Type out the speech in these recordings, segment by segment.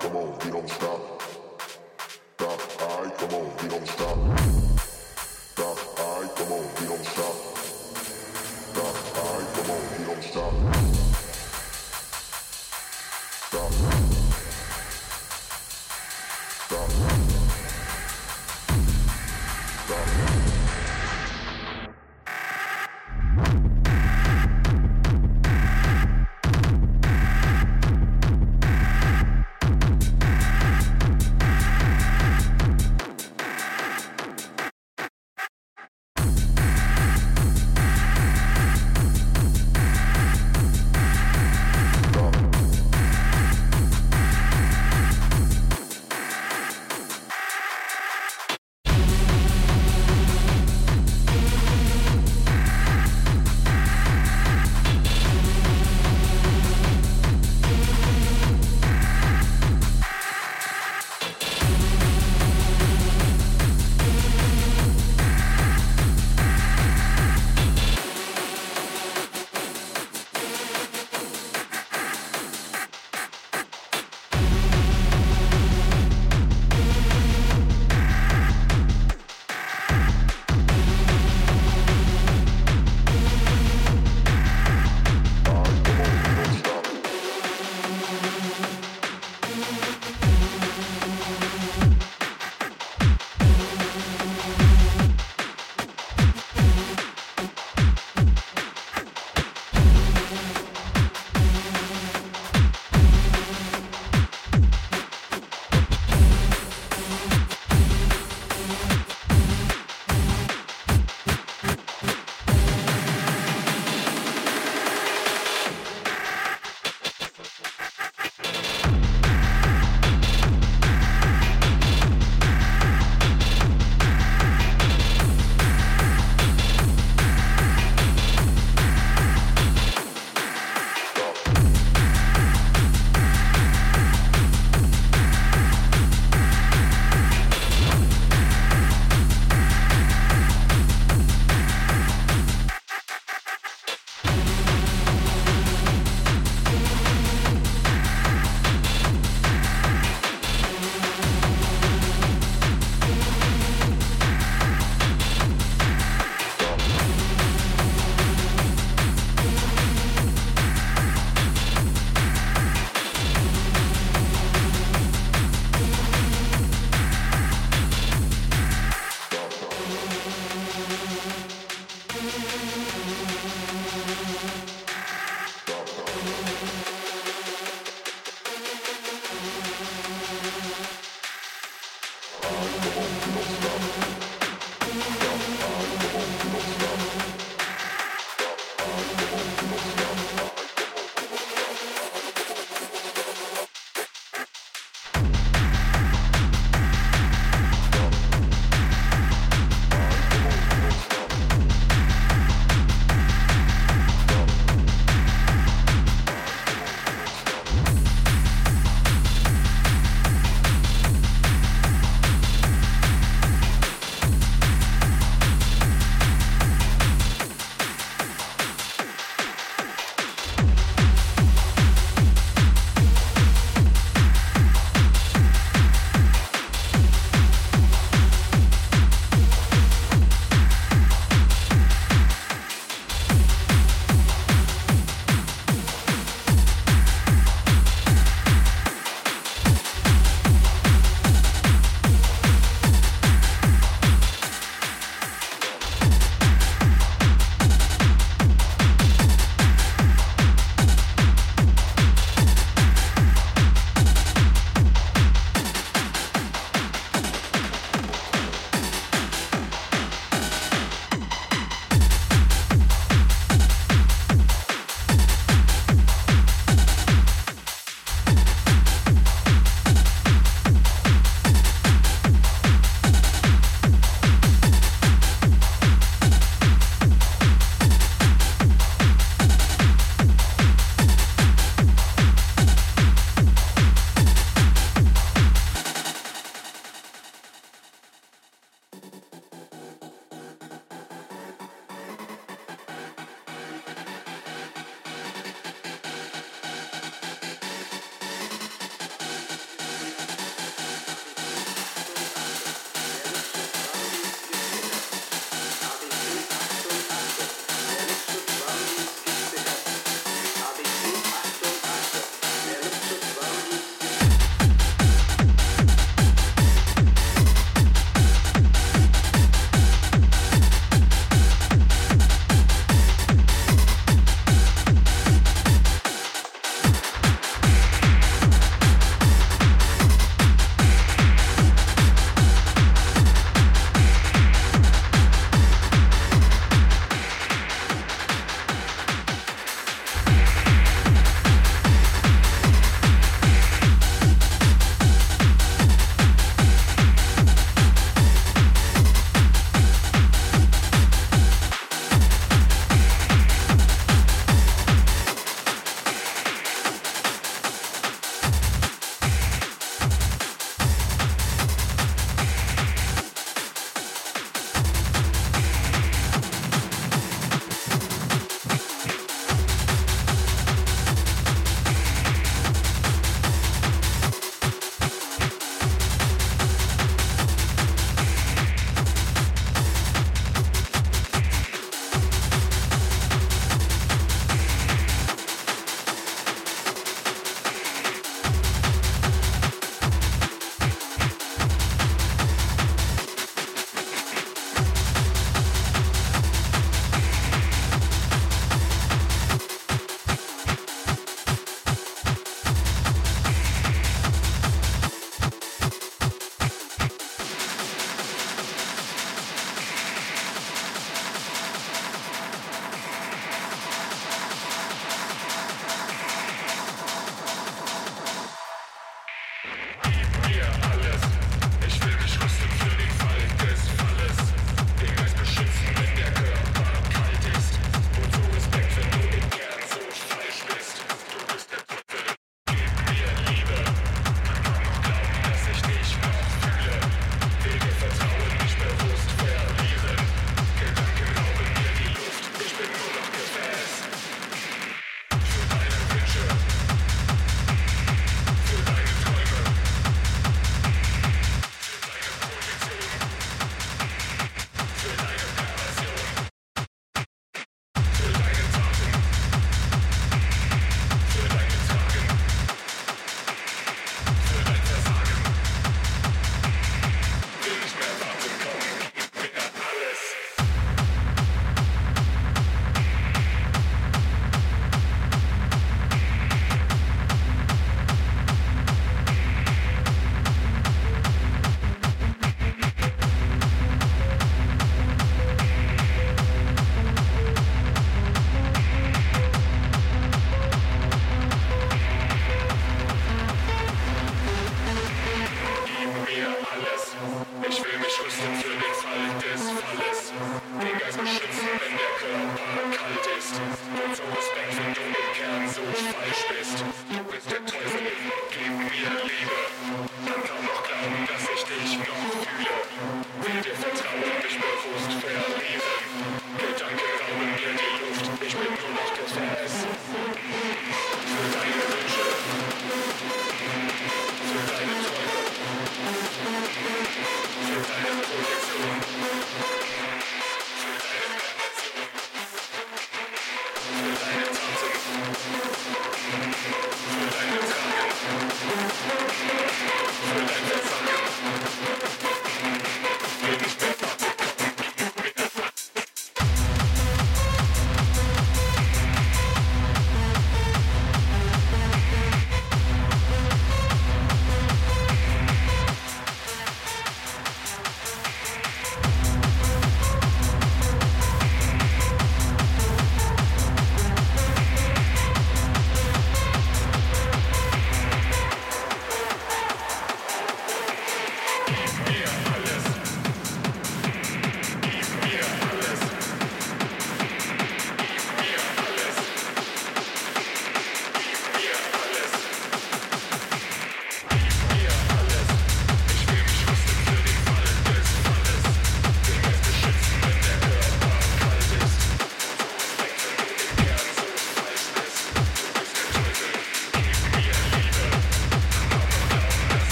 come on, we don't stop. Stop, I come on, we don't stop. Stop, I come on, we don't stop. Stop, I come on, we don't stop.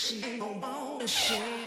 She ain't gon' bone a.